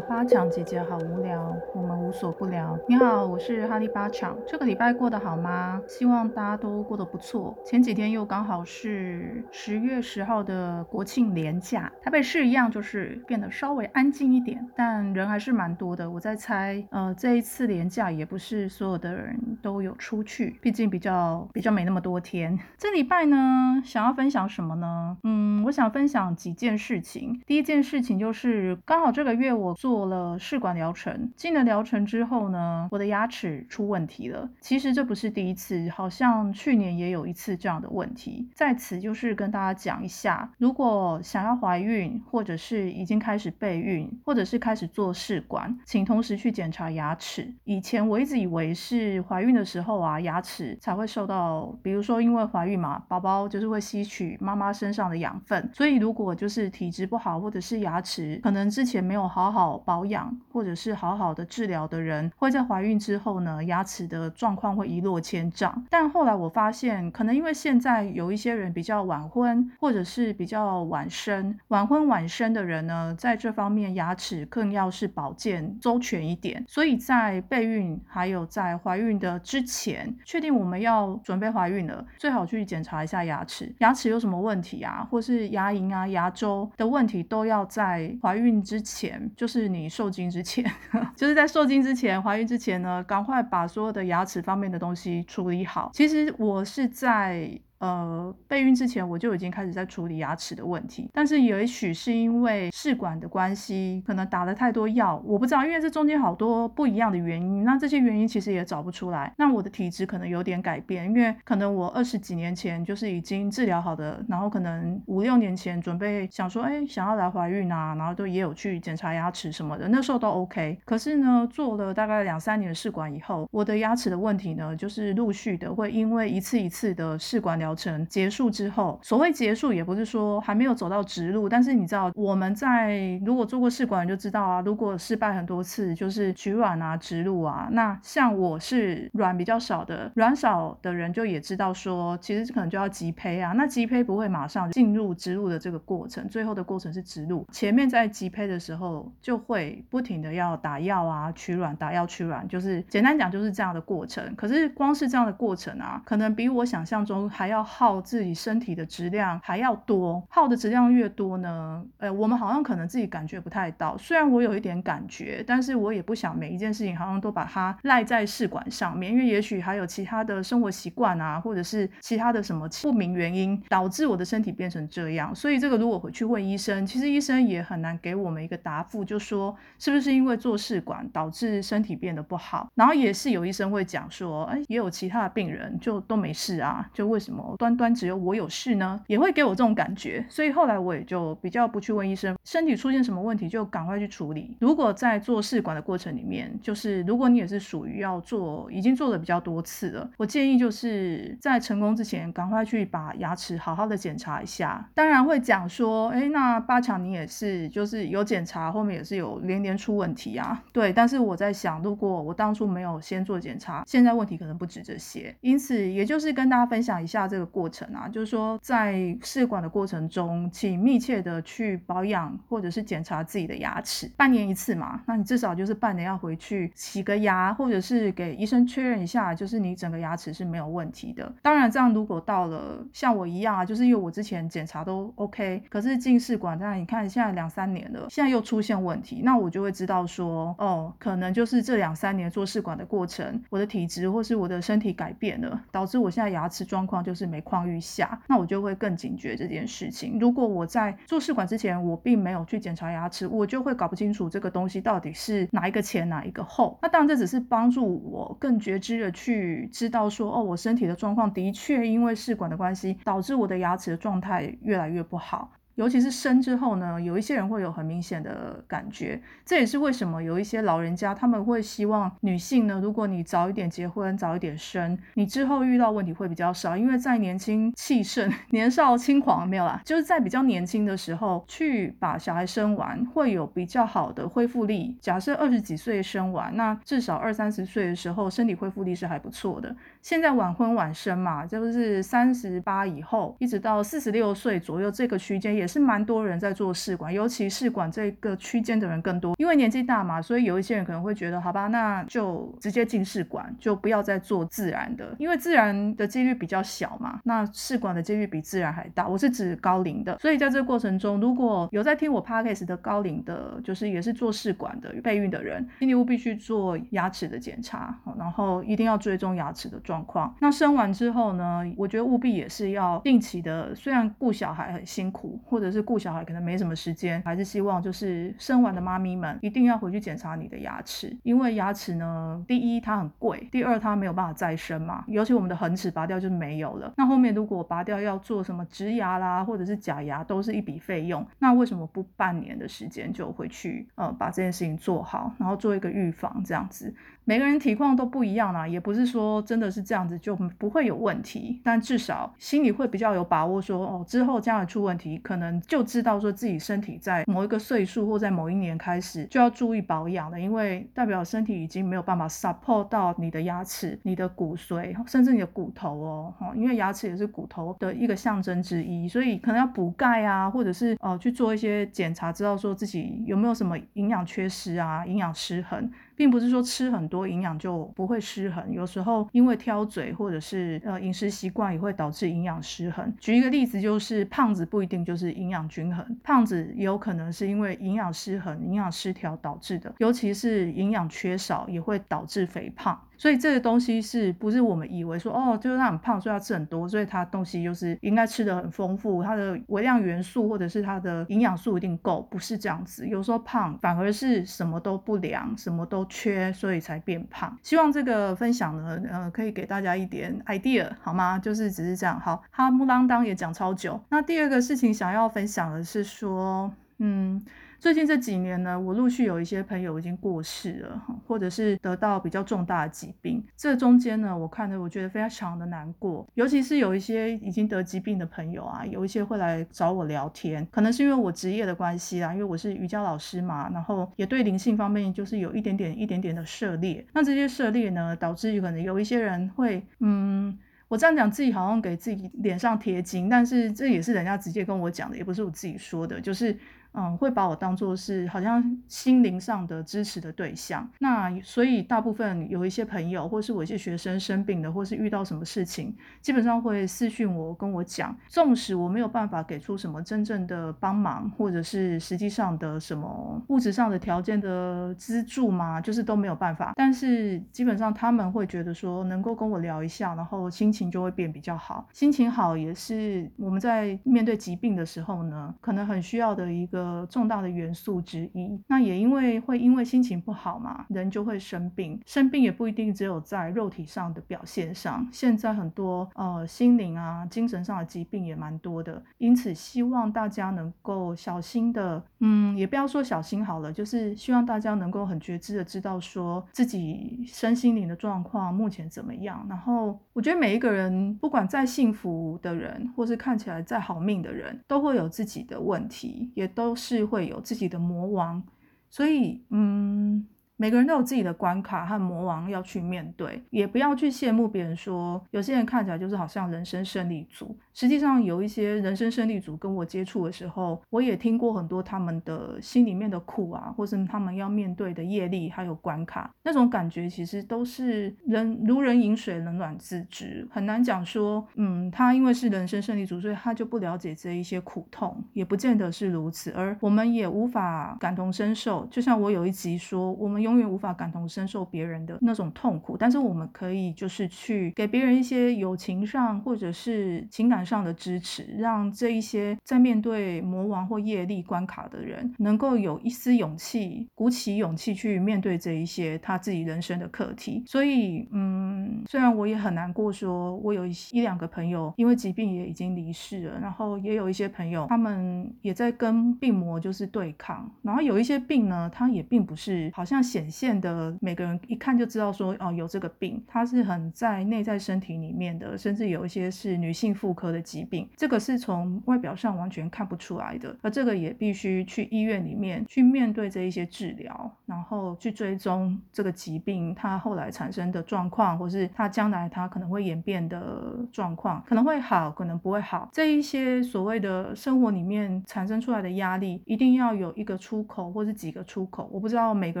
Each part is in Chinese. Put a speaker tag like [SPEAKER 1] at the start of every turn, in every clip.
[SPEAKER 1] 八强姐姐好无聊，我们无所不聊。你好，我是哈利八强。这个礼拜过得好吗？希望大家都过得不错。前几天又刚好是十月十号的国庆连假，台北市一样就是变得稍微安静一点，但人还是蛮多的。我在猜，呃，这一次连假也不是所有的人都有出去，毕竟比较比较没那么多天。这礼拜呢，想要分享什么呢？嗯，我想分享几件事情。第一件事情就是刚好这个。月我做了试管疗程，进了疗程之后呢，我的牙齿出问题了。其实这不是第一次，好像去年也有一次这样的问题。在此就是跟大家讲一下，如果想要怀孕，或者是已经开始备孕，或者是开始做试管，请同时去检查牙齿。以前我一直以为是怀孕的时候啊，牙齿才会受到，比如说因为怀孕嘛，宝宝就是会吸取妈妈身上的养分，所以如果就是体质不好，或者是牙齿可能之前没有。好好保养或者是好好的治疗的人，会在怀孕之后呢，牙齿的状况会一落千丈。但后来我发现，可能因为现在有一些人比较晚婚，或者是比较晚生，晚婚晚生的人呢，在这方面牙齿更要是保健周全一点。所以在备孕还有在怀孕的之前，确定我们要准备怀孕了，最好去检查一下牙齿，牙齿有什么问题啊，或是牙龈啊、牙周的问题，都要在怀孕之前。就是你受精之前，就是在受精之前、怀孕之前呢，赶快把所有的牙齿方面的东西处理好。其实我是在。呃，备孕之前我就已经开始在处理牙齿的问题，但是也许是因为试管的关系，可能打了太多药，我不知道，因为这中间好多不一样的原因，那这些原因其实也找不出来。那我的体质可能有点改变，因为可能我二十几年前就是已经治疗好的，然后可能五六年前准备想说，哎，想要来怀孕啊，然后都也有去检查牙齿什么的，那时候都 OK。可是呢，做了大概两三年的试管以后，我的牙齿的问题呢，就是陆续的会因为一次一次的试管疗。程结束之后，所谓结束也不是说还没有走到植路，但是你知道我们在如果做过试管就知道啊，如果失败很多次，就是取卵啊、植入啊。那像我是卵比较少的，卵少的人就也知道说，其实可能就要急胚啊。那急胚不会马上进入植入的这个过程，最后的过程是植入。前面在急胚的时候就会不停的要打药啊、取卵、打药取卵，就是简单讲就是这样的过程。可是光是这样的过程啊，可能比我想象中还要。要耗自己身体的质量还要多，耗的质量越多呢，呃，我们好像可能自己感觉不太到。虽然我有一点感觉，但是我也不想每一件事情好像都把它赖在试管上面，因为也许还有其他的生活习惯啊，或者是其他的什么不明原因导致我的身体变成这样。所以这个如果回去问医生，其实医生也很难给我们一个答复，就说是不是因为做试管导致身体变得不好。然后也是有医生会讲说，哎，也有其他的病人就都没事啊，就为什么？端端只有我有事呢，也会给我这种感觉，所以后来我也就比较不去问医生，身体出现什么问题就赶快去处理。如果在做试管的过程里面，就是如果你也是属于要做，已经做了比较多次了，我建议就是在成功之前，赶快去把牙齿好好的检查一下。当然会讲说，哎，那八强你也是，就是有检查，后面也是有连连出问题啊。对，但是我在想，如果我当初没有先做检查，现在问题可能不止这些。因此，也就是跟大家分享一下这个。过程啊，就是说在试管的过程中，请密切的去保养或者是检查自己的牙齿，半年一次嘛，那你至少就是半年要回去洗个牙，或者是给医生确认一下，就是你整个牙齿是没有问题的。当然，这样如果到了像我一样啊，就是因为我之前检查都 OK，可是进试管，但你看现在两三年了，现在又出现问题，那我就会知道说，哦，可能就是这两三年做试管的过程，我的体质或是我的身体改变了，导致我现在牙齿状况就是。每况愈下，那我就会更警觉这件事情。如果我在做试管之前，我并没有去检查牙齿，我就会搞不清楚这个东西到底是哪一个前哪一个后。那当然，这只是帮助我更觉知的去知道说，哦，我身体的状况的确因为试管的关系，导致我的牙齿的状态越来越不好。尤其是生之后呢，有一些人会有很明显的感觉，这也是为什么有一些老人家他们会希望女性呢，如果你早一点结婚，早一点生，你之后遇到问题会比较少，因为在年轻气盛、年少轻狂没有啦，就是在比较年轻的时候去把小孩生完，会有比较好的恢复力。假设二十几岁生完，那至少二三十岁的时候身体恢复力是还不错的。现在晚婚晚生嘛，就是三十八以后一直到四十六岁左右这个区间也。也是蛮多人在做试管，尤其试管这个区间的人更多，因为年纪大嘛，所以有一些人可能会觉得，好吧，那就直接进试管，就不要再做自然的，因为自然的几率比较小嘛，那试管的几率比自然还大。我是指高龄的，所以在这个过程中，如果有在听我 podcast 的高龄的，就是也是做试管的备孕的人，请你务必去做牙齿的检查，然后一定要追踪牙齿的状况。那生完之后呢，我觉得务必也是要定期的，虽然顾小孩很辛苦，或者是顾小孩可能没什么时间，还是希望就是生完的妈咪们一定要回去检查你的牙齿，因为牙齿呢，第一它很贵，第二它没有办法再生嘛，尤其我们的恒齿拔掉就没有了。那后面如果拔掉要做什么植牙啦，或者是假牙，都是一笔费用。那为什么不半年的时间就回去呃把这件事情做好，然后做一个预防这样子？每个人体况都不一样啦，也不是说真的是这样子就不会有问题，但至少心里会比较有把握，说哦之后将来出问题，可能就知道说自己身体在某一个岁数或在某一年开始就要注意保养了，因为代表身体已经没有办法 support 到你的牙齿、你的骨髓，甚至你的骨头哦，哈，因为牙齿也是骨头的一个象征之一，所以可能要补钙啊，或者是呃去做一些检查，知道说自己有没有什么营养缺失啊、营养失衡。并不是说吃很多营养就不会失衡，有时候因为挑嘴或者是呃饮食习惯也会导致营养失衡。举一个例子，就是胖子不一定就是营养均衡，胖子也有可能是因为营养失衡、营养失调导致的，尤其是营养缺少也会导致肥胖。所以这个东西是不是我们以为说哦，就是他很胖，所以要吃很多，所以他东西就是应该吃的很丰富，它的微量元素或者是它的营养素一定够，不是这样子。有时候胖反而是什么都不良，什么都缺，所以才变胖。希望这个分享呢，呃，可以给大家一点 idea 好吗？就是只是这样。好，哈木啷当也讲超久。那第二个事情想要分享的是说，嗯。最近这几年呢，我陆续有一些朋友已经过世了，或者是得到比较重大的疾病。这中间呢，我看的我觉得非常的难过，尤其是有一些已经得疾病的朋友啊，有一些会来找我聊天，可能是因为我职业的关系啊，因为我是瑜伽老师嘛，然后也对灵性方面就是有一点点、一点点的涉猎。那这些涉猎呢，导致于可能有一些人会，嗯，我这样讲自己好像给自己脸上贴金，但是这也是人家直接跟我讲的，也不是我自己说的，就是。嗯，会把我当做是好像心灵上的支持的对象。那所以大部分有一些朋友，或是我一些学生生病的，或是遇到什么事情，基本上会私讯我，跟我讲。纵使我没有办法给出什么真正的帮忙，或者是实际上的什么物质上的条件的资助嘛，就是都没有办法。但是基本上他们会觉得说，能够跟我聊一下，然后心情就会变比较好。心情好也是我们在面对疾病的时候呢，可能很需要的一个。呃，重大的元素之一。那也因为会因为心情不好嘛，人就会生病。生病也不一定只有在肉体上的表现上，现在很多呃心灵啊、精神上的疾病也蛮多的。因此，希望大家能够小心的，嗯，也不要说小心好了，就是希望大家能够很觉知的知道说自己身心灵的状况目前怎么样。然后，我觉得每一个人，不管再幸福的人，或是看起来再好命的人，都会有自己的问题，也都。是会有自己的魔王，所以嗯。每个人都有自己的关卡和魔王要去面对，也不要去羡慕别人说有些人看起来就是好像人生胜利组。实际上有一些人生胜利组跟我接触的时候，我也听过很多他们的心里面的苦啊，或是他们要面对的业力还有关卡，那种感觉其实都是人如人饮水，冷暖自知，很难讲说，嗯，他因为是人生胜利组，所以他就不了解这一些苦痛，也不见得是如此，而我们也无法感同身受。就像我有一集说，我们。永永远无法感同身受别人的那种痛苦，但是我们可以就是去给别人一些友情上或者是情感上的支持，让这一些在面对魔王或业力关卡的人，能够有一丝勇气，鼓起勇气去面对这一些他自己人生的课题。所以，嗯，虽然我也很难过，说我有一一两个朋友因为疾病也已经离世了，然后也有一些朋友他们也在跟病魔就是对抗，然后有一些病呢，它也并不是好像。显现的，每个人一看就知道说哦有这个病，它是很在内在身体里面的，甚至有一些是女性妇科的疾病，这个是从外表上完全看不出来的，而这个也必须去医院里面去面对这一些治疗，然后去追踪这个疾病它后来产生的状况，或是它将来它可能会演变的状况，可能会好，可能不会好，这一些所谓的生活里面产生出来的压力，一定要有一个出口，或是几个出口，我不知道每个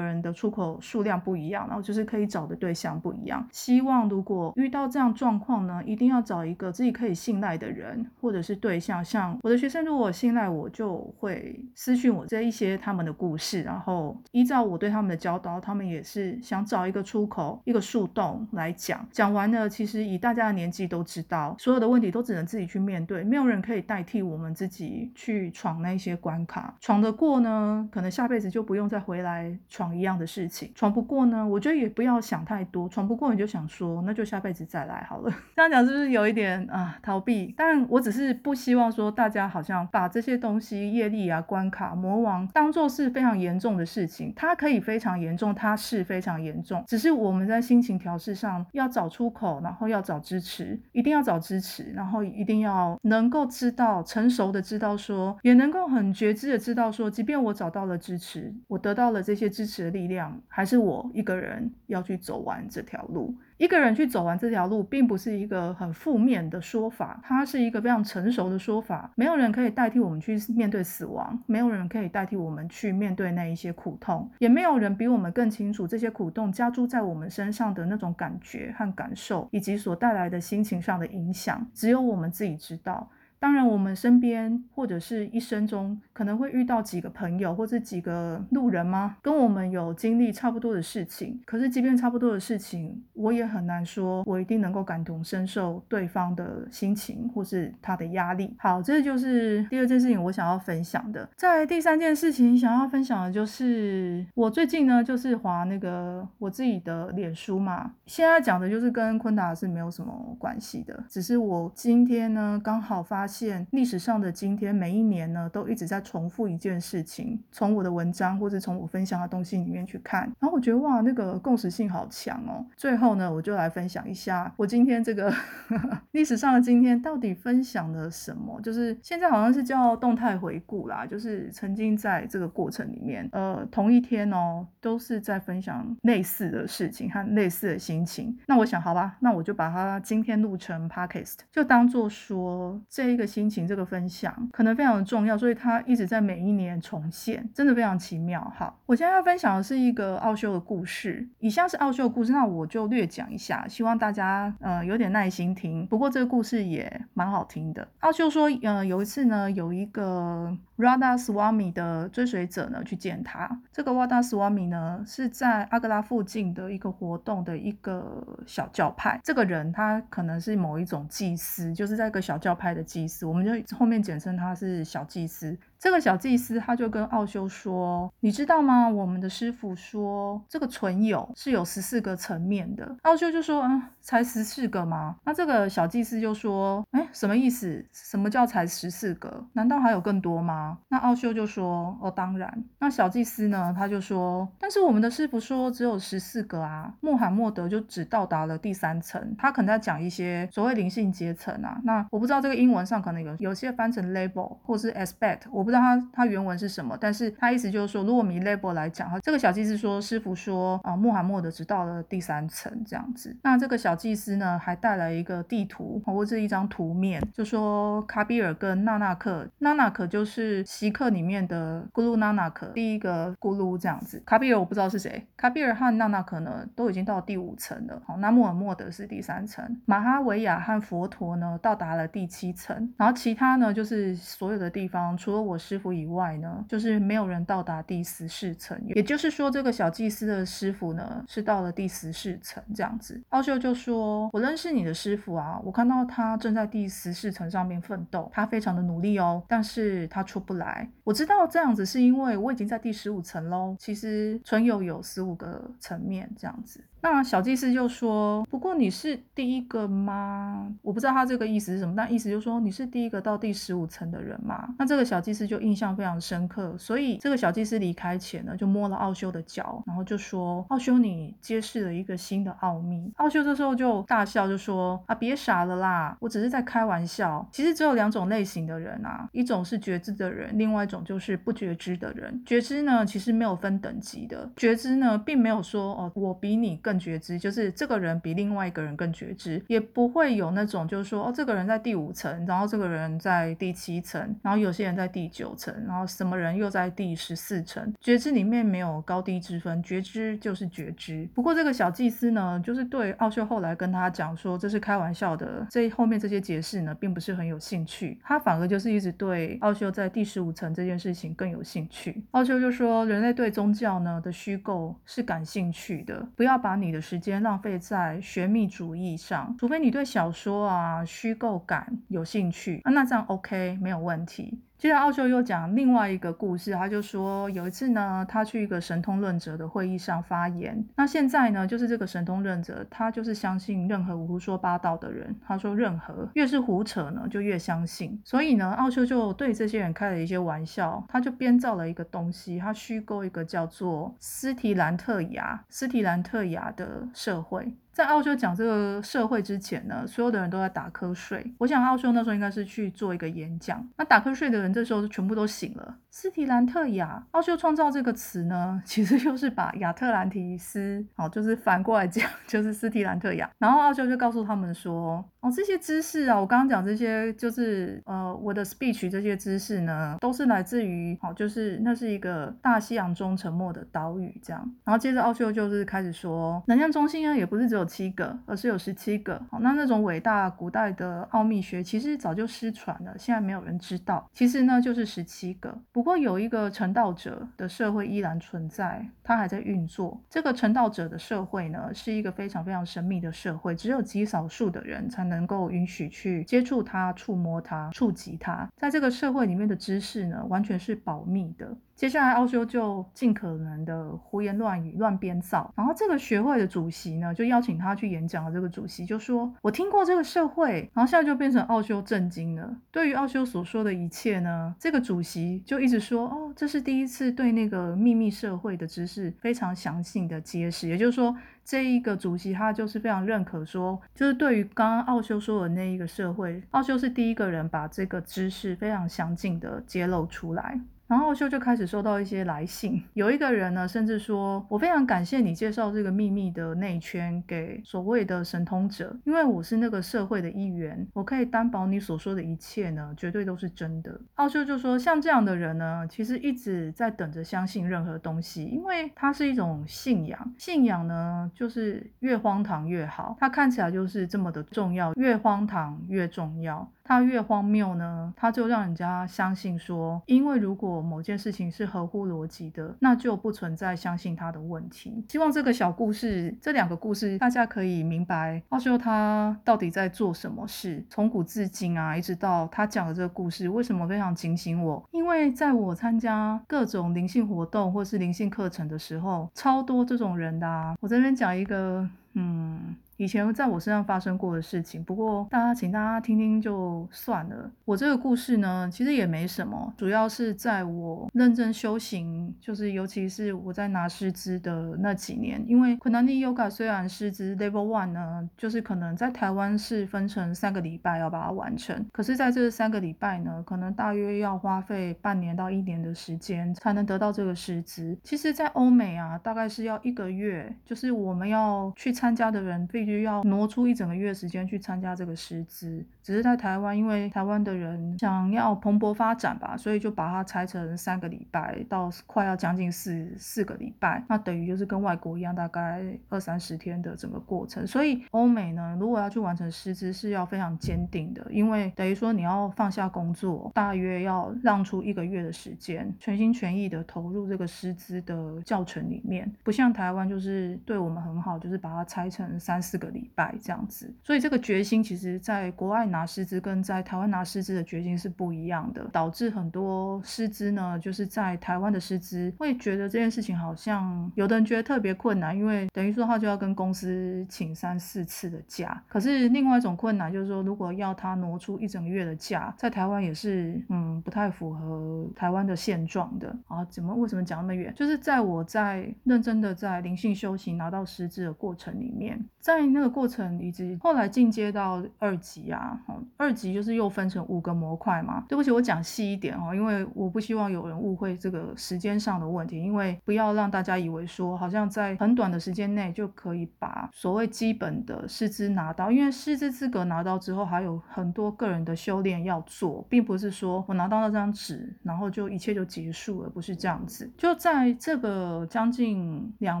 [SPEAKER 1] 人的出出口数量不一样，然后就是可以找的对象不一样。希望如果遇到这样状况呢，一定要找一个自己可以信赖的人，或者是对象。像我的学生，如果信赖我，就会私讯我这一些他们的故事，然后依照我对他们的教导，他们也是想找一个出口，一个树洞来讲。讲完了，其实以大家的年纪都知道，所有的问题都只能自己去面对，没有人可以代替我们自己去闯那些关卡。闯得过呢，可能下辈子就不用再回来闯一样的事事情；闯不过呢，我觉得也不要想太多。闯不过你就想说，那就下辈子再来好了。这样讲是不是有一点啊逃避？但我只是不希望说大家好像把这些东西、业力啊、关卡、魔王当做是非常严重的事情。它可以非常严重，它是非常严重。只是我们在心情调试上要找出口，然后要找支持，一定要找支持，然后一定要能够知道成熟的知道说，也能够很觉知的知道说，即便我找到了支持，我得到了这些支持的力量，还是我一个人要去走完这条路。一个人去走完这条路，并不是一个很负面的说法，它是一个非常成熟的说法。没有人可以代替我们去面对死亡，没有人可以代替我们去面对那一些苦痛，也没有人比我们更清楚这些苦痛加诸在我们身上的那种感觉和感受，以及所带来的心情上的影响，只有我们自己知道。当然，我们身边或者是一生中可能会遇到几个朋友或者几个路人吗？跟我们有经历差不多的事情。可是，即便差不多的事情，我也很难说我一定能够感同身受对方的心情或是他的压力。好，这就是第二件事情我想要分享的。在第三件事情想要分享的就是我最近呢，就是划那个我自己的脸书嘛。现在讲的就是跟昆达是没有什么关系的，只是我今天呢刚好发。现历史上的今天，每一年呢都一直在重复一件事情。从我的文章或者从我分享的东西里面去看，然后我觉得哇，那个共识性好强哦。最后呢，我就来分享一下我今天这个 历史上的今天到底分享了什么。就是现在好像是叫动态回顾啦，就是曾经在这个过程里面，呃，同一天哦，都是在分享类似的事情和类似的心情。那我想，好吧，那我就把它今天录成 podcast，就当做说这一个。心情这个分享可能非常的重要，所以它一直在每一年重现，真的非常奇妙。好，我现在要分享的是一个奥修的故事，以下是奥修的故事，那我就略讲一下，希望大家呃有点耐心听。不过这个故事也蛮好听的。奥修说，呃，有一次呢，有一个 Radha Swami 的追随者呢去见他。这个 Radha Swami 呢是在阿格拉附近的一个活动的一个小教派。这个人他可能是某一种祭司，就是在一个小教派的祭司。我们就后面简称他是小祭司。这个小祭司他就跟奥修说：“你知道吗？我们的师傅说这个存有是有十四个层面的。”奥修就说：“嗯，才十四个吗？”那这个小祭司就说：“哎，什么意思？什么叫才十四个？难道还有更多吗？”那奥修就说：“哦，当然。”那小祭司呢，他就说：“但是我们的师傅说只有十四个啊。”穆罕默德就只到达了第三层，他可能在讲一些所谓灵性阶层啊。那我不知道这个英文上可能有有些翻成 label 或是 aspect，我不知道。他他原文是什么？但是他意思就是说，如果以 label 来讲，哈，这个小祭司说，师傅说啊，穆罕默德只到了第三层这样子。那这个小祭司呢，还带来一个地图或者一张图面，就说卡比尔跟纳纳克，纳纳克就是锡克里面的咕噜纳纳克第一个咕噜这样子。卡比尔我不知道是谁，卡比尔和纳纳克呢都已经到第五层了。好，那穆罕默德是第三层，马哈维亚和佛陀呢到达了第七层，然后其他呢就是所有的地方，除了我师傅以外呢，就是没有人到达第十四层，也就是说，这个小祭司的师傅呢是到了第十四层这样子。奥秀就说：“我认识你的师傅啊，我看到他正在第十四层上面奋斗，他非常的努力哦，但是他出不来。我知道这样子是因为我已经在第十五层喽。其实存有有十五个层面这样子。”那小祭司就说：“不过你是第一个吗？我不知道他这个意思是什么，但意思就是说你是第一个到第十五层的人嘛。”那这个小祭司就印象非常深刻，所以这个小祭司离开前呢，就摸了奥修的脚，然后就说：“奥修，你揭示了一个新的奥秘。”奥修这时候就大笑，就说：“啊，别傻了啦，我只是在开玩笑。其实只有两种类型的人啊，一种是觉知的人，另外一种就是不觉知的人。觉知呢，其实没有分等级的，觉知呢，并没有说哦，我比你更觉知，就是这个人比另外一个人更觉知，也不会有那种就是说哦，这个人在第五层，然后这个人在第七层，然后有些人在第九层，然后什么人又在第十四层。觉知里面没有高低之分，觉知就是觉知。不过这个小祭司呢，就是对奥修后来跟他讲说这是开玩笑的，这后面这些解释呢，并不是很有兴趣，他反而就是一直对奥修在第十五层这件事情更有兴趣。奥修就说，人类对宗教呢的虚构是感兴趣的，不要把你你的时间浪费在玄秘主义上，除非你对小说啊虚构感有兴趣啊，那这样 OK 没有问题。接着奥修又讲另外一个故事，他就说有一次呢，他去一个神通论者的会议上发言。那现在呢，就是这个神通论者，他就是相信任何胡说八道的人。他说任何越是胡扯呢，就越相信。所以呢，奥修就对这些人开了一些玩笑，他就编造了一个东西，他虚构一个叫做斯提兰特雅斯提兰特雅的社会。在奥修讲这个社会之前呢，所有的人都在打瞌睡。我想奥修那时候应该是去做一个演讲。那打瞌睡的人这时候全部都醒了。斯提兰特雅，奥修创造这个词呢，其实就是把亚特兰提斯，哦，就是反过来讲，就是斯提兰特雅。然后奥修就告诉他们说，哦，这些知识啊，我刚刚讲这些，就是呃，我的 speech 这些知识呢，都是来自于，哦，就是那是一个大西洋中沉没的岛屿这样。然后接着奥修就是开始说，能量中心呢，也不是只有。七个，而是有十七个。好，那那种伟大古代的奥秘学，其实早就失传了，现在没有人知道。其实呢，就是十七个。不过有一个成道者的社会依然存在，它还在运作。这个成道者的社会呢，是一个非常非常神秘的社会，只有极少数的人才能够允许去接触它、触摸它、触及它。在这个社会里面的知识呢，完全是保密的。接下来，奥修就尽可能的胡言乱语、乱编造。然后，这个学会的主席呢，就邀请他去演讲的这个主席就说：“我听过这个社会。”然后现在就变成奥修震惊了。对于奥修所说的一切呢，这个主席就一直说：“哦，这是第一次对那个秘密社会的知识非常详细的揭示。”也就是说，这一个主席他就是非常认可说，就是对于刚刚奥修说的那一个社会，奥修是第一个人把这个知识非常详尽的揭露出来。然后秀就开始收到一些来信，有一个人呢，甚至说：“我非常感谢你介绍这个秘密的内圈给所谓的神通者，因为我是那个社会的一员，我可以担保你所说的一切呢，绝对都是真的。”奥修就说：“像这样的人呢，其实一直在等着相信任何东西，因为它是一种信仰。信仰呢，就是越荒唐越好，它看起来就是这么的重要，越荒唐越重要。”它越荒谬呢，它就让人家相信说，因为如果某件事情是合乎逻辑的，那就不存在相信它的问题。希望这个小故事，这两个故事，大家可以明白奥修他到底在做什么事。从古至今啊，一直到他讲的这个故事，为什么非常警醒我？因为在我参加各种灵性活动或是灵性课程的时候，超多这种人的。我这边讲一个，嗯。以前在我身上发生过的事情，不过大家请大家听听就算了。我这个故事呢，其实也没什么，主要是在我认真修行，就是尤其是我在拿师资的那几年，因为昆达尼 Yoga 虽然师资 Level One 呢，就是可能在台湾是分成三个礼拜要把它完成，可是在这三个礼拜呢，可能大约要花费半年到一年的时间才能得到这个师资。其实，在欧美啊，大概是要一个月，就是我们要去参加的人必须要挪出一整个月时间去参加这个师资，只是在台湾，因为台湾的人想要蓬勃发展吧，所以就把它拆成三个礼拜到快要将近四四个礼拜，那等于就是跟外国一样，大概二三十天的整个过程。所以欧美呢，如果要去完成师资，是要非常坚定的，因为等于说你要放下工作，大约要让出一个月的时间，全心全意的投入这个师资的教程里面，不像台湾就是对我们很好，就是把它拆成三四。四个礼拜这样子。所以这个决心，其实在国外拿师资跟在台湾拿师资的决心是不一样的，导致很多师资呢，就是在台湾的师资会觉得这件事情好像有的人觉得特别困难，因为等于说他就要跟公司请三四次的假。可是另外一种困难就是说，如果要他挪出一整个月的假，在台湾也是嗯不太符合台湾的现状的啊。怎么为什么讲那么远？就是在我在认真的在灵性修行拿到师资的过程里面，在那个过程以及后来进阶到二级啊，二级就是又分成五个模块嘛。对不起，我讲细一点哦，因为我不希望有人误会这个时间上的问题，因为不要让大家以为说好像在很短的时间内就可以把所谓基本的师资拿到，因为师资资格拿到之后，还有很多个人的修炼要做，并不是说我拿到那张纸，然后就一切就结束了，不是这样子。就在这个将近两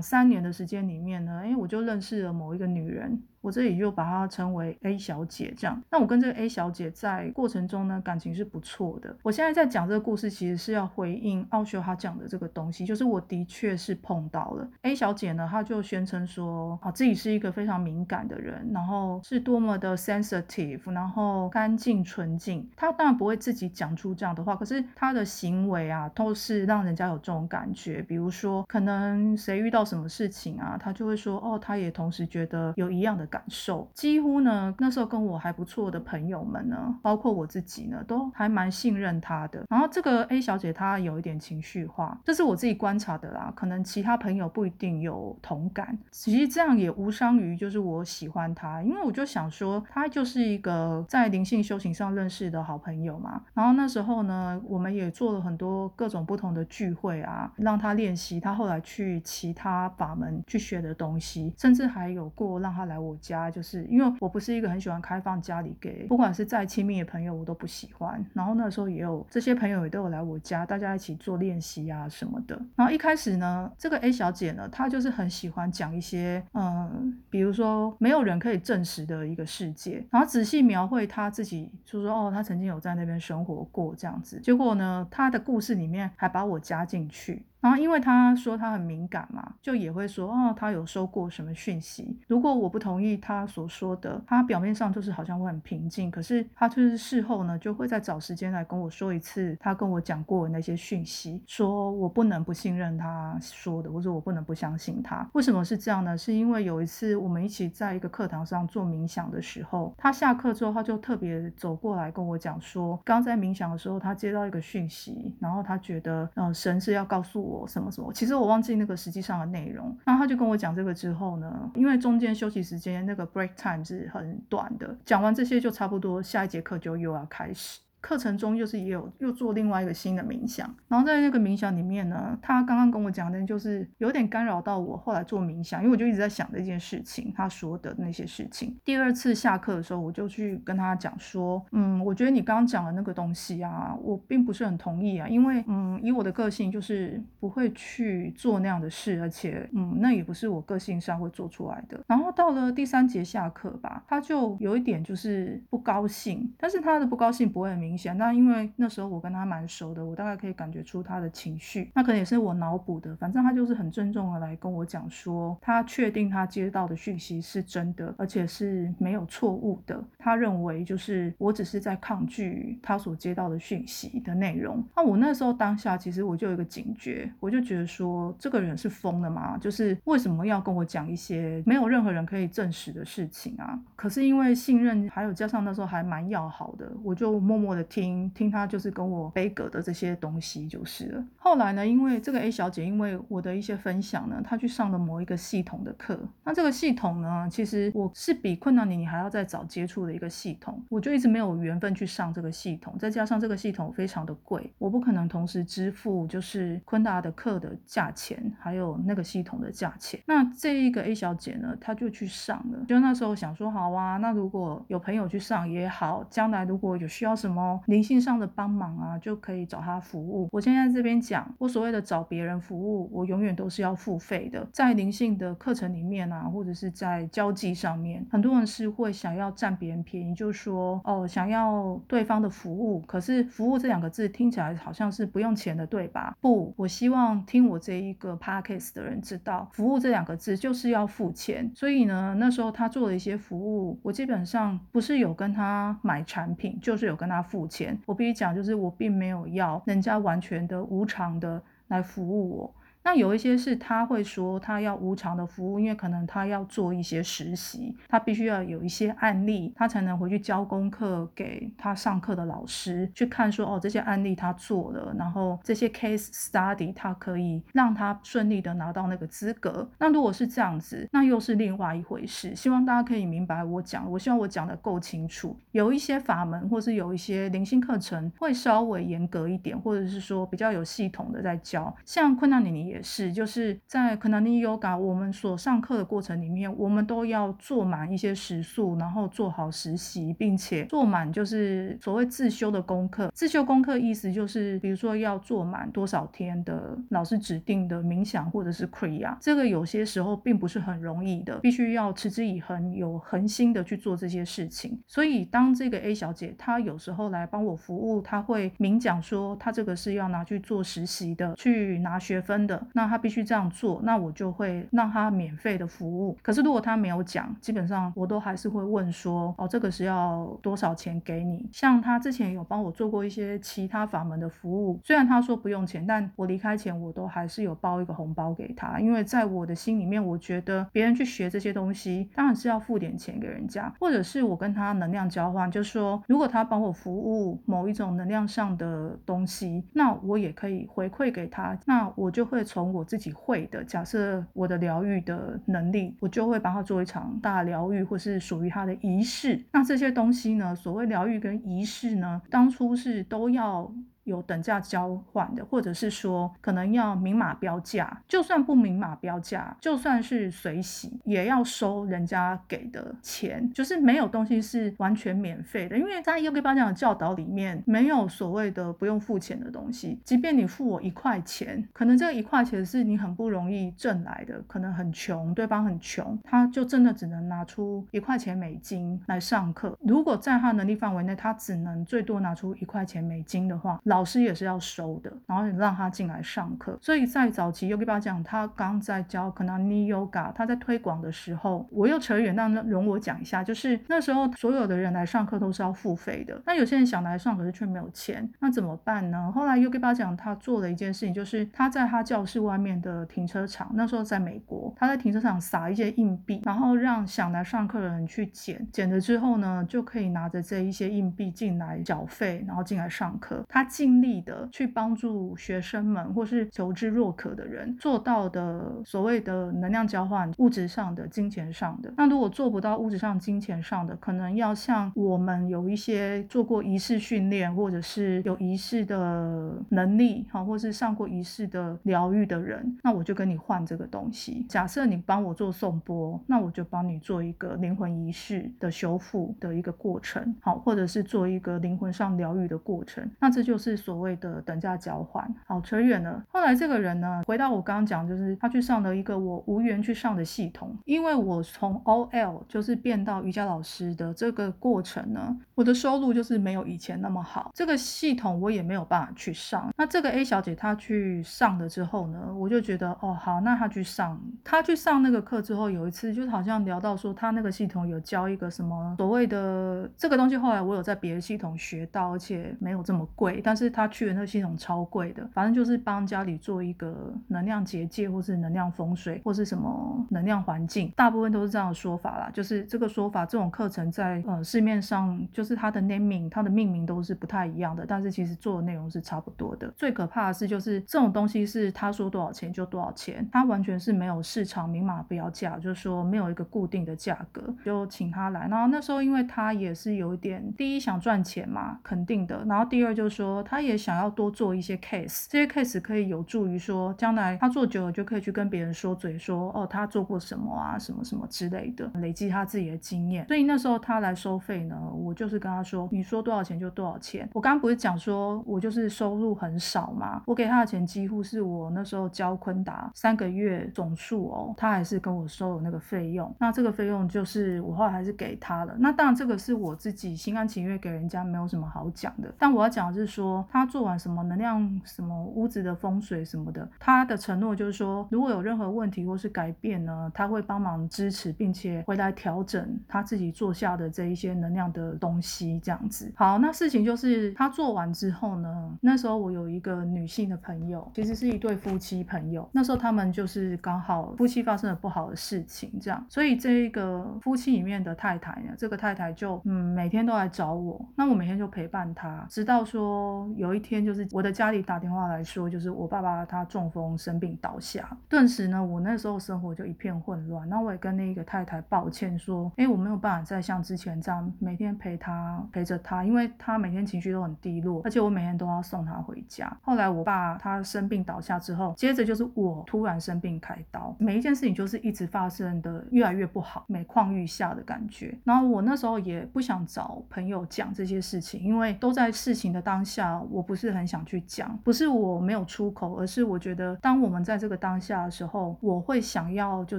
[SPEAKER 1] 三年的时间里面呢，哎，我就认识了某一个女。人。我这里就把她称为 A 小姐，这样。那我跟这个 A 小姐在过程中呢，感情是不错的。我现在在讲这个故事，其实是要回应奥修他讲的这个东西，就是我的确是碰到了 A 小姐呢，她就宣称说啊自己是一个非常敏感的人，然后是多么的 sensitive，然后干净纯净。她当然不会自己讲出这样的话，可是她的行为啊，都是让人家有这种感觉。比如说，可能谁遇到什么事情啊，她就会说哦，她也同时觉得有一样的。感受几乎呢，那时候跟我还不错的朋友们呢，包括我自己呢，都还蛮信任他的。然后这个 A 小姐她有一点情绪化，这是我自己观察的啦，可能其他朋友不一定有同感。其实这样也无伤于就是我喜欢她，因为我就想说，她就是一个在灵性修行上认识的好朋友嘛。然后那时候呢，我们也做了很多各种不同的聚会啊，让她练习她后来去其他法门去学的东西，甚至还有过让她来我。家就是因为我不是一个很喜欢开放家里给，不管是再亲密的朋友，我都不喜欢。然后那时候也有这些朋友也都有来我家，大家一起做练习啊什么的。然后一开始呢，这个 A 小姐呢，她就是很喜欢讲一些，嗯，比如说没有人可以证实的一个世界，然后仔细描绘她自己，就说哦，她曾经有在那边生活过这样子。结果呢，她的故事里面还把我加进去。然后，因为他说他很敏感嘛，就也会说哦，他有收过什么讯息。如果我不同意他所说的，他表面上就是好像会很平静，可是他就是事后呢，就会再找时间来跟我说一次他跟我讲过的那些讯息，说我不能不信任他说的，或者我不能不相信他。为什么是这样呢？是因为有一次我们一起在一个课堂上做冥想的时候，他下课之后他就特别走过来跟我讲说，刚在冥想的时候他接到一个讯息，然后他觉得呃神是要告诉我。什么什么？其实我忘记那个实际上的内容。然后他就跟我讲这个之后呢，因为中间休息时间那个 break time 是很短的，讲完这些就差不多下一节课就又要开始。课程中就是也有又做另外一个新的冥想，然后在那个冥想里面呢，他刚刚跟我讲的，就是有点干扰到我后来做冥想，因为我就一直在想这件事情，他说的那些事情。第二次下课的时候，我就去跟他讲说，嗯，我觉得你刚刚讲的那个东西啊，我并不是很同意啊，因为嗯，以我的个性就是不会去做那样的事，而且嗯，那也不是我个性上会做出来的。然后到了第三节下课吧，他就有一点就是不高兴，但是他的不高兴不会很明。明显，那因为那时候我跟他蛮熟的，我大概可以感觉出他的情绪。那可能也是我脑补的，反正他就是很郑重的来跟我讲说，他确定他接到的讯息是真的，而且是没有错误的。他认为就是我只是在抗拒他所接到的讯息的内容。那我那时候当下其实我就有一个警觉，我就觉得说这个人是疯了吗？就是为什么要跟我讲一些没有任何人可以证实的事情啊？可是因为信任，还有加上那时候还蛮要好的，我就默默的。听听他就是跟我背格的这些东西就是了。后来呢，因为这个 A 小姐，因为我的一些分享呢，她去上了某一个系统的课。那这个系统呢，其实我是比困难你你还要再早接触的一个系统，我就一直没有缘分去上这个系统。再加上这个系统非常的贵，我不可能同时支付就是昆达的课的价钱，还有那个系统的价钱。那这一个 A 小姐呢，她就去上了。就那时候想说，好啊，那如果有朋友去上也好，将来如果有需要什么。灵性上的帮忙啊，就可以找他服务。我现在这边讲，我所谓的找别人服务，我永远都是要付费的。在灵性的课程里面啊，或者是在交际上面，很多人是会想要占别人便宜，就是说哦，想要对方的服务。可是“服务”这两个字听起来好像是不用钱的，对吧？不，我希望听我这一个 podcast 的人知道，“服务”这两个字就是要付钱。所以呢，那时候他做了一些服务，我基本上不是有跟他买产品，就是有跟他付钱。我必须讲，就是我并没有要人家完全的无偿的来服务我。那有一些是他会说他要无偿的服务，因为可能他要做一些实习，他必须要有一些案例，他才能回去交功课给他上课的老师去看，说哦这些案例他做了，然后这些 case study 他可以让他顺利的拿到那个资格。那如果是这样子，那又是另外一回事。希望大家可以明白我讲，我希望我讲的够清楚。有一些法门或是有一些灵性课程会稍微严格一点，或者是说比较有系统的在教，像困难妮妮。也是，就是在可能你 Yoga 我们所上课的过程里面，我们都要做满一些时数，然后做好实习，并且做满就是所谓自修的功课。自修功课意思就是，比如说要做满多少天的老师指定的冥想或者是 Kriya，这个有些时候并不是很容易的，必须要持之以恒，有恒心的去做这些事情。所以当这个 A 小姐她有时候来帮我服务，她会明讲说她这个是要拿去做实习的，去拿学分的。那他必须这样做，那我就会让他免费的服务。可是如果他没有讲，基本上我都还是会问说，哦，这个是要多少钱给你？像他之前有帮我做过一些其他法门的服务，虽然他说不用钱，但我离开前我都还是有包一个红包给他，因为在我的心里面，我觉得别人去学这些东西，当然是要付点钱给人家，或者是我跟他能量交换，就说如果他帮我服务某一种能量上的东西，那我也可以回馈给他，那我就会。从我自己会的，假设我的疗愈的能力，我就会帮他做一场大疗愈，或是属于他的仪式。那这些东西呢？所谓疗愈跟仪式呢？当初是都要。有等价交换的，或者是说可能要明码标价，就算不明码标价，就算是随喜，也要收人家给的钱，就是没有东西是完全免费的。因为在 Yogi 巴讲的教导里面，没有所谓的不用付钱的东西。即便你付我一块钱，可能这一块钱是你很不容易挣来的，可能很穷，对方很穷，他就真的只能拿出一块钱美金来上课。如果在他能力范围内，他只能最多拿出一块钱美金的话，老师也是要收的，然后你让他进来上课。所以在早期，Yogi 爸讲，他刚在教 Kanani Yoga，他在推广的时候，我又扯远，那容我讲一下，就是那时候所有的人来上课都是要付费的。那有些人想来上，可是却没有钱，那怎么办呢？后来 Yogi 爸讲，他做了一件事情，就是他在他教室外面的停车场，那时候在美国，他在停车场撒一些硬币，然后让想来上课的人去捡，捡了之后呢，就可以拿着这一些硬币进来缴费，然后进来上课。他进。尽力的去帮助学生们，或是求知若渴的人做到的所谓的能量交换，物质上的、金钱上的。那如果做不到物质上、金钱上的，可能要像我们有一些做过仪式训练，或者是有仪式的能力，好，或是上过仪式的疗愈的人，那我就跟你换这个东西。假设你帮我做送波，那我就帮你做一个灵魂仪式的修复的一个过程，好，或者是做一个灵魂上疗愈的过程。那这就是。所谓的等价交换，好扯远了。后来这个人呢，回到我刚刚讲，就是他去上了一个我无缘去上的系统，因为我从 OL 就是变到瑜伽老师的这个过程呢，我的收入就是没有以前那么好。这个系统我也没有办法去上。那这个 A 小姐她去上了之后呢，我就觉得哦好，那她去上，她去上那个课之后，有一次就好像聊到说，她那个系统有教一个什么所谓的这个东西，后来我有在别的系统学到，而且没有这么贵，但是。是他去的那个系统超贵的，反正就是帮家里做一个能量结界，或是能量风水，或是什么能量环境，大部分都是这样的说法啦。就是这个说法，这种课程在呃市面上，就是它的 naming，它的命名都是不太一样的，但是其实做的内容是差不多的。最可怕的是，就是这种东西是他说多少钱就多少钱，他完全是没有市场明码标价，就是说没有一个固定的价格，就请他来。然后那时候因为他也是有一点，第一想赚钱嘛，肯定的。然后第二就是说他。他也想要多做一些 case，这些 case 可以有助于说将来他做久了就可以去跟别人说嘴说哦他做过什么啊什么什么之类的，累积他自己的经验。所以那时候他来收费呢，我就是跟他说，你说多少钱就多少钱。我刚刚不是讲说我就是收入很少嘛，我给他的钱几乎是我那时候教昆达三个月总数哦，他还是跟我收了那个费用。那这个费用就是我后来还是给他了。那当然这个是我自己心甘情愿给人家，没有什么好讲的。但我要讲的是说，他做完什么能量、什么屋子的风水什么的，他的承诺就是说，如果有任何问题或是改变呢，他会帮忙支持，并且回来调整他自己做下的这一些能量的东西，这样子。好，那事情就是他做完之后呢，那时候我有一个女性的朋友，其实是一对夫妻朋友。那时候他们就是刚好夫妻发生了不好的事情，这样，所以这一个夫妻里面的太太呢，这个太太就嗯每天都来找我，那我每天就陪伴她，直到说有一天就是我的家里打电话来说，就是我爸爸他中风生病倒下，顿时呢我那时候生活就一片混乱。那我也跟那个太太抱歉说，哎，我没有办法再像之前这样每天陪他陪着他，因为他每天情绪都很低落，而且我每天都要送他回家。后来我爸他生病倒下之后，接着就是我突然生病开刀，每一件事情就是一直发生的越来越不好，每况愈下的感觉。然后我那时候也不想找朋友讲这些事情，因为都在事情的当下，我不是很想去讲，不是我没有出口，而是我觉得当我们在这个当下的时候，我会想要就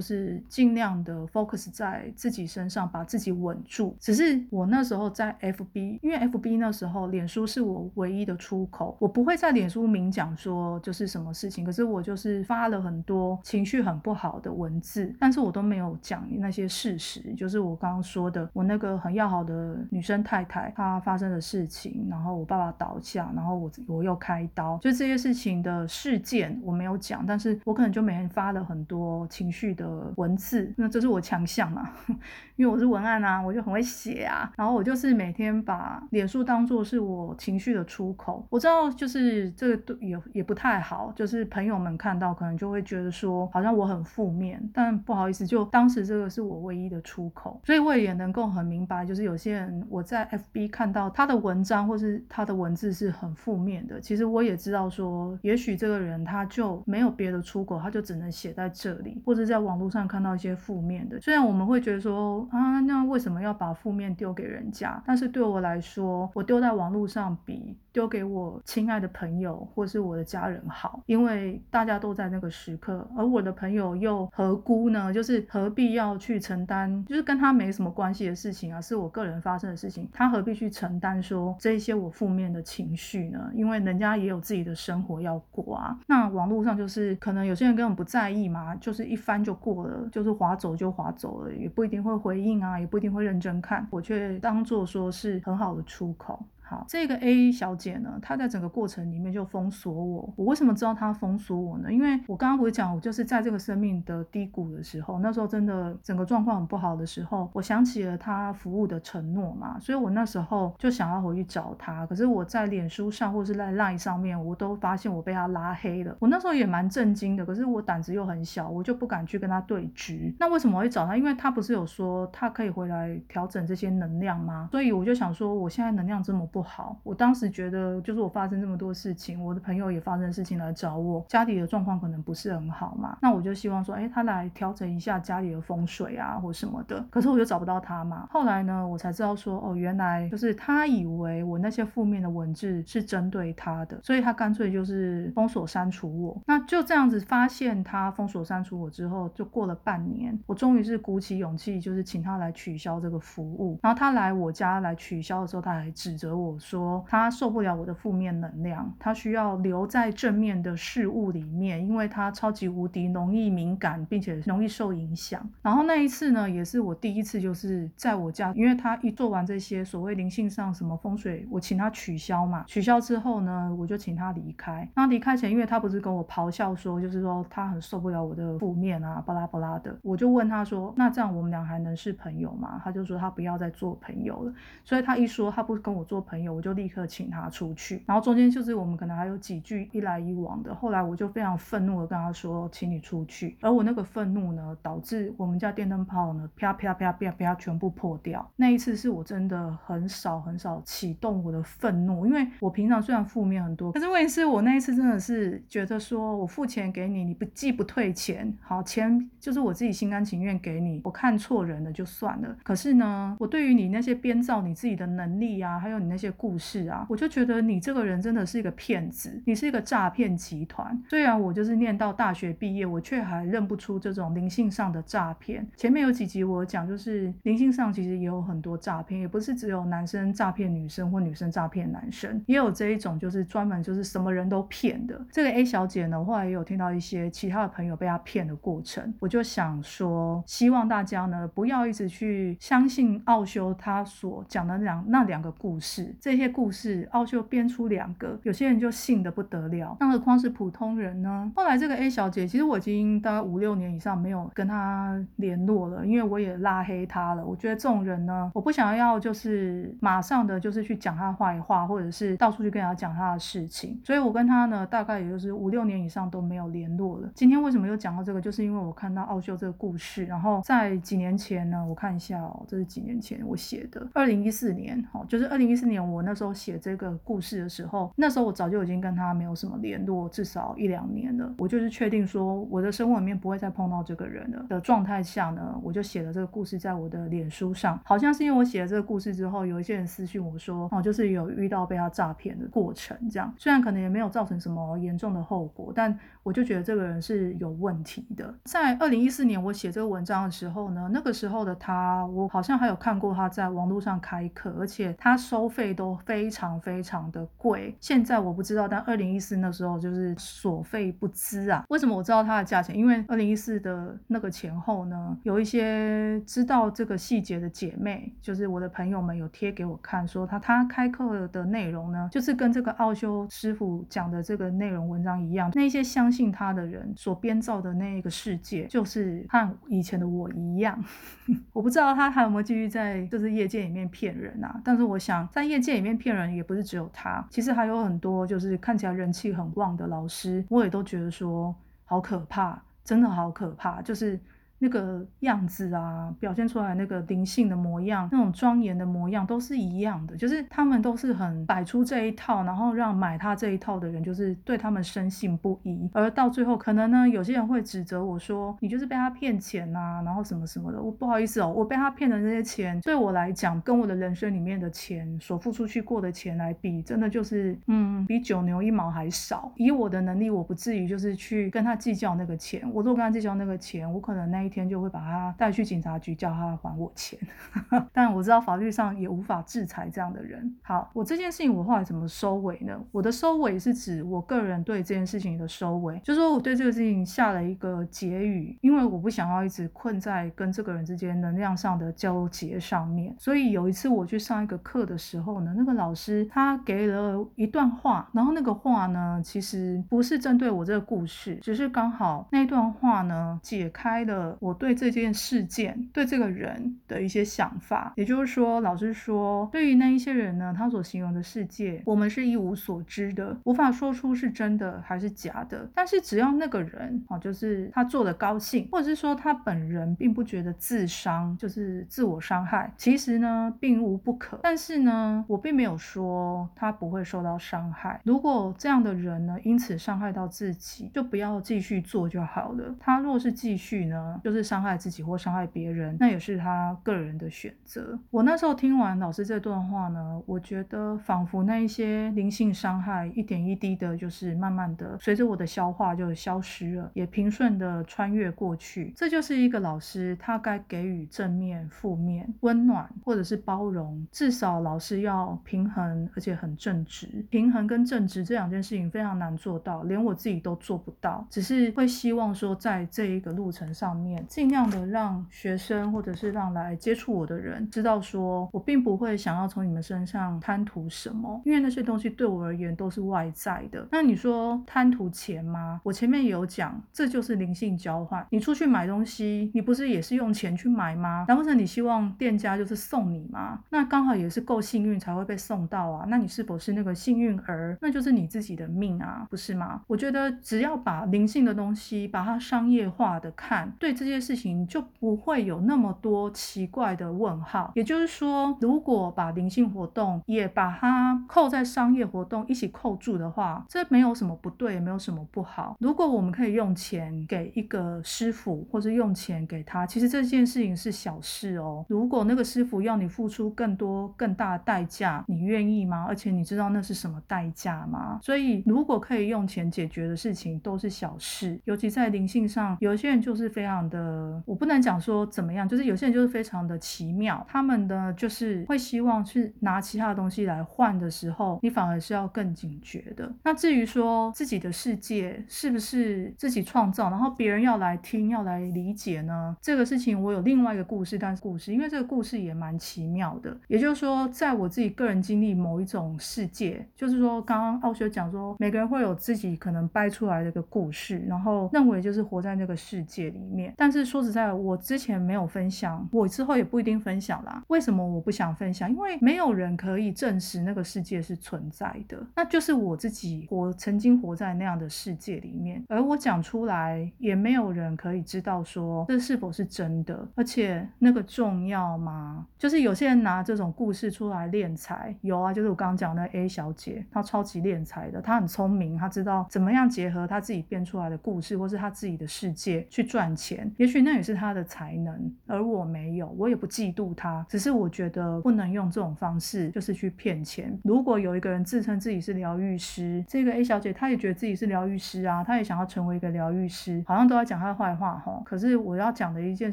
[SPEAKER 1] 是尽量的 focus 在自己身上，把自己稳住。只是我那时候在 FB，因为 FB 那时候脸书是我唯一的出口，我不会在脸书明讲说就是什么事情，可是我就是发了很多情绪很不好的文字，但是我都没有讲那些事实，就是我刚刚说的，我那个很要好的女生太太她发生的事情，然后我爸爸倒下，然后我我又开刀，就这些事情的事件我没有讲，但是我可能就每天发了很多情绪的文字，那这是我强项嘛，因为我是文案啊，我就很会写啊，然后我就是每天把脸书当做是我情绪的出口，我知道就是这个也也不太好，就是朋友们看到可能就会觉得说好像我很负面，但不好意思，就当时这个是我唯一的出口，所以我也能够很明白，就是有些人我在 FB 看到他的文章或是他的文字是很负面的，其实我也知道说，也许这个人他就没有别的出口，他就只能写在这里，或者在网络上看到一些负面的。虽然我们会觉得说啊，那为什么要把负面丢给人家？但是对我来说，我丢在网络上比丢给我亲爱的朋友或是我的家人好，因为大家都在那个时刻，而我的朋友又何辜呢？就是何必要去承担？就是跟他没什么关系的事情啊，是我个人发生的事情，他何必去承担说这些我负面的情绪呢？因为人家也有自己的生活要过啊。那网络上就是可能有些人根本不在意嘛，就是一翻就过了，就是划走就划走了，也不一定会回应啊，也不一定会认真看，我却当做说是很好的出口。好，这个 A 小姐呢，她在整个过程里面就封锁我。我为什么知道她封锁我呢？因为我刚刚不是讲，我就是在这个生命的低谷的时候，那时候真的整个状况很不好的时候，我想起了她服务的承诺嘛，所以我那时候就想要回去找她。可是我在脸书上或是在 Line 上面，我都发现我被她拉黑了。我那时候也蛮震惊的，可是我胆子又很小，我就不敢去跟她对局。那为什么会找她？因为她不是有说她可以回来调整这些能量吗？所以我就想说，我现在能量这么。不好，我当时觉得就是我发生这么多事情，我的朋友也发生事情来找我，家里的状况可能不是很好嘛，那我就希望说，哎，他来调整一下家里的风水啊，或什么的。可是我就找不到他嘛。后来呢，我才知道说，哦，原来就是他以为我那些负面的文字是针对他的，所以他干脆就是封锁删除我。那就这样子发现他封锁删除我之后，就过了半年，我终于是鼓起勇气，就是请他来取消这个服务。然后他来我家来取消的时候，他还指责我。我说他受不了我的负面能量，他需要留在正面的事物里面，因为他超级无敌容易敏感，并且容易受影响。然后那一次呢，也是我第一次，就是在我家，因为他一做完这些所谓灵性上什么风水，我请他取消嘛。取消之后呢，我就请他离开。那离开前，因为他不是跟我咆哮说，就是说他很受不了我的负面啊，巴拉巴拉的。我就问他说，那这样我们俩还能是朋友吗？他就说他不要再做朋友了。所以他一说他不跟我做朋朋友，我就立刻请他出去。然后中间就是我们可能还有几句一来一往的。后来我就非常愤怒的跟他说，请你出去。而我那个愤怒呢，导致我们家电灯泡呢啪啪啪啪啪全部破掉。那一次是我真的很少很少启动我的愤怒，因为我平常虽然负面很多，可是问题是我那一次真的是觉得说我付钱给你，你不既不退钱，好钱就是我自己心甘情愿给你，我看错人了就算了。可是呢，我对于你那些编造你自己的能力啊，还有你那些故事啊，我就觉得你这个人真的是一个骗子，你是一个诈骗集团。虽然我就是念到大学毕业，我却还认不出这种灵性上的诈骗。前面有几集我讲，就是灵性上其实也有很多诈骗，也不是只有男生诈骗女生或女生诈骗男生，也有这一种就是专门就是什么人都骗的。这个 A 小姐呢，后来也有听到一些其他的朋友被她骗的过程，我就想说，希望大家呢不要一直去相信奥修他所讲的两那两个故事，这些故事奥修编出两个，有些人就信的不得了，更何况是普通人呢？后来这个 A 小姐，其实我已经大概五六年以上没有跟她联络了，因为我也拉黑她了。我觉得这种人呢，我不想要就是马上的就是去讲她坏话，或者是到处去跟她讲她的事情，所以我跟她呢，大概也就是五六年以上都没有联络了。今天为什么又讲到这个？就是因为我看到奥修这个故事，然后在几年前呢，我看一下哦，这是几年前我写的，二零一四年，哦，就是二零一四年我那时候写这个故事的时候，那时候我早就已经跟他没有什么联络，至少一两年了。我就是确定说我的生活里面不会再碰到这个人了的状态下呢，我就写了这个故事在我的脸书上。好像是因为我写了这个故事之后，有一些人私信我说，哦，就是有遇到被他诈骗的过程，这样虽然可能也没有造成什么严重的后果，但我就觉得这个人是有问题的。在二零一四年我写这个文章的时候呢，那个时候的他，我好像还有看过他在网络上开课，而且他收费都非常非常的贵。现在我不知道，但二零一四那时候就是所费不赀啊。为什么我知道它的价钱？因为二零一四的那个前后呢，有一些知道这个细节的姐妹，就是我的朋友们有贴给我看，说他他开课的内容呢，就是跟这个奥修师傅讲的这个内容文章一样。那些相信他的人所编造的那个世界，就是和以前的我一样。我不知道他还有没有继续在就是业界里面骗人啊？但是我想在业界里面骗人也不是只有他，其实还有很多就是看起来人气很旺的老师，我也都觉得说好可怕，真的好可怕，就是。那个样子啊，表现出来那个灵性的模样，那种庄严的模样都是一样的，就是他们都是很摆出这一套，然后让买他这一套的人就是对他们深信不疑，而到最后可能呢，有些人会指责我说你就是被他骗钱呐，然后什么什么的。我不好意思哦，我被他骗的那些钱，对我来讲，跟我的人生里面的钱所付出去过的钱来比，真的就是嗯，比九牛一毛还少。以我的能力，我不至于就是去跟他计较那个钱。我如果跟他计较那个钱，我可能那。一天就会把他带去警察局，叫他还我钱。但我知道法律上也无法制裁这样的人。好，我这件事情我后来怎么收尾呢？我的收尾是指我个人对这件事情的收尾，就是说我对这个事情下了一个结语，因为我不想要一直困在跟这个人之间能量上的交结上面。所以有一次我去上一个课的时候呢，那个老师他给了一段话，然后那个话呢，其实不是针对我这个故事，只是刚好那段话呢解开了。我对这件事件、对这个人的一些想法，也就是说，老师说，对于那一些人呢，他所形容的世界，我们是一无所知的，无法说出是真的还是假的。但是只要那个人啊，就是他做的高兴，或者是说他本人并不觉得自伤，就是自我伤害，其实呢，并无不可。但是呢，我并没有说他不会受到伤害。如果这样的人呢，因此伤害到自己，就不要继续做就好了。他若是继续呢？就是伤害自己或伤害别人，那也是他个人的选择。我那时候听完老师这段话呢，我觉得仿佛那一些灵性伤害一点一滴的，就是慢慢的随着我的消化就消失了，也平顺的穿越过去。这就是一个老师他该给予正面、负面、温暖或者是包容，至少老师要平衡，而且很正直。平衡跟正直这两件事情非常难做到，连我自己都做不到。只是会希望说，在这一个路程上面。尽量的让学生或者是让来接触我的人知道，说我并不会想要从你们身上贪图什么，因为那些东西对我而言都是外在的。那你说贪图钱吗？我前面有讲，这就是灵性交换。你出去买东西，你不是也是用钱去买吗？难不成你希望店家就是送你吗？那刚好也是够幸运才会被送到啊。那你是否是那个幸运儿？那就是你自己的命啊，不是吗？我觉得只要把灵性的东西把它商业化的看，对这件事情就不会有那么多奇怪的问号。也就是说，如果把灵性活动也把它扣在商业活动一起扣住的话，这没有什么不对，也没有什么不好。如果我们可以用钱给一个师傅，或者用钱给他，其实这件事情是小事哦。如果那个师傅要你付出更多、更大的代价，你愿意吗？而且你知道那是什么代价吗？所以，如果可以用钱解决的事情，都是小事。尤其在灵性上，有些人就是非常的，呃我不能讲说怎么样，就是有些人就是非常的奇妙。他们的就是会希望去拿其他的东西来换的时候，你反而是要更警觉的。那至于说自己的世界是不是自己创造，然后别人要来听、要来理解呢？这个事情我有另外一个故事，但是故事因为这个故事也蛮奇妙的。也就是说，在我自己个人经历某一种世界，就是说刚刚奥学讲说，每个人会有自己可能掰出来的一个故事，然后认为就是活在那个世界里面。但但是说实在，我之前没有分享，我之后也不一定分享啦。为什么我不想分享？因为没有人可以证实那个世界是存在的，那就是我自己活曾经活在那样的世界里面，而我讲出来，也没有人可以知道说这是否是真的，而且那个重要吗？就是有些人拿这种故事出来敛财，有啊，就是我刚刚讲的 A 小姐，她超级敛财的，她很聪明，她知道怎么样结合她自己编出来的故事，或是她自己的世界去赚钱，也许那也是他的才能，而我没有，我也不嫉妒他，只是我觉得不能用这种方式，就是去骗钱。如果有一个人自称自己是疗愈师，这个 A 小姐她也觉得自己是疗愈师啊，她也想要成为一个疗愈师，好像都在讲她的坏话哈。可是我要讲的一件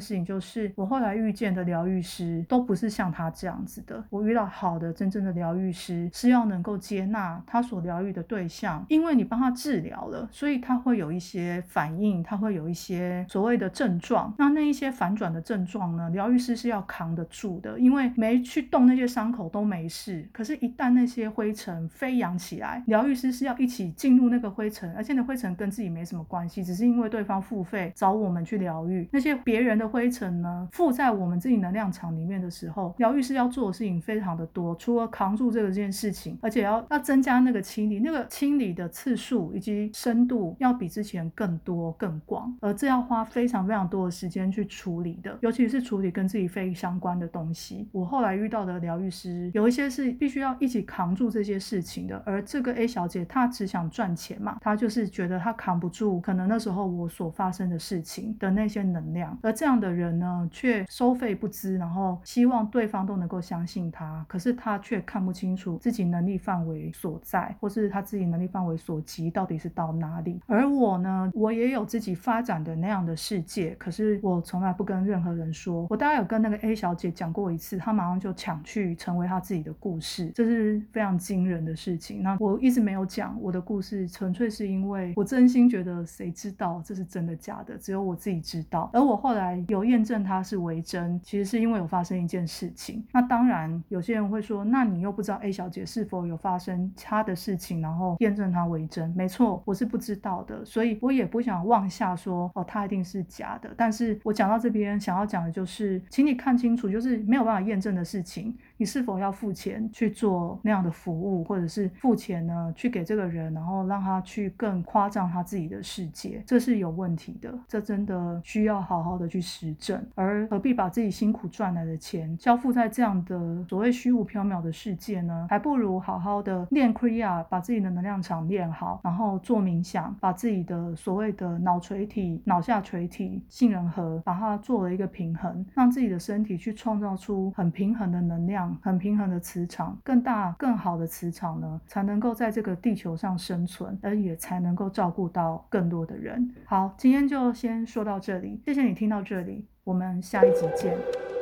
[SPEAKER 1] 事情就是，我后来遇见的疗愈师都不是像她这样子的。我遇到好的真正的疗愈师是要能够接纳他所疗愈的对象，因为你帮他治疗了，所以他会有一些反应，他会有一些所谓的症状。那那一些反转的症状呢，疗愈师是要扛得住的，因为没去动那些伤口都没事。可是，一旦那些灰尘飞扬起来，疗愈师是要一起进入那个灰尘，而且那灰尘跟自己没什么关系，只是因为对方付费找我们去疗愈那些别人的灰尘呢，附在我们自己能量场里面的时候，疗愈师要做的事情非常的多，除了扛住这个件事情，而且要要增加那个清理，那个清理的次数以及深度要比之前更多更广，而这要花非常非常非常多的时间去处理的，尤其是处理跟自己非相关的东西。我后来遇到的疗愈师有一些是必须要一起扛住这些事情的，而这个 A 小姐她只想赚钱嘛，她就是觉得她扛不住可能那时候我所发生的事情的那些能量，而这样的人呢却收费不知，然后希望对方都能够相信他，可是他却看不清楚自己能力范围所在，或是他自己能力范围所及到底是到哪里。而我呢，我也有自己发展的那样的世界，可是我从来不跟任何人说。我大概有跟那个 A 小姐讲过一次，她马上就抢去成为她自己的故事，这是非常惊人的事情。那我一直没有讲我的故事，纯粹是因为我真心觉得谁知道这是真的假的，只有我自己知道。而我后来有验证它是为真，其实是因为有发生一件事情。那当然，有些人会说，那你又不知道 A 小姐是否有发生她的事情，然后验证它为真？没错，我是不知道的，所以我也不想妄下说哦，它一定是假的。但是我讲到这边，想要讲的就是，请你看清楚，就是没有办法验证的事情。你是否要付钱去做那样的服务，或者是付钱呢？去给这个人，然后让他去更夸张他自己的世界，这是有问题的。这真的需要好好的去实证。而何必把自己辛苦赚来的钱交付在这样的所谓虚无缥缈的世界呢？还不如好好的练 Kriya，把自己的能量场练好，然后做冥想，把自己的所谓的脑垂体、脑下垂体、杏仁核，把它做了一个平衡，让自己的身体去创造出很平衡的能量。很平衡的磁场，更大、更好的磁场呢，才能够在这个地球上生存，而也才能够照顾到更多的人。好，今天就先说到这里，谢谢你听到这里，我们下一集见。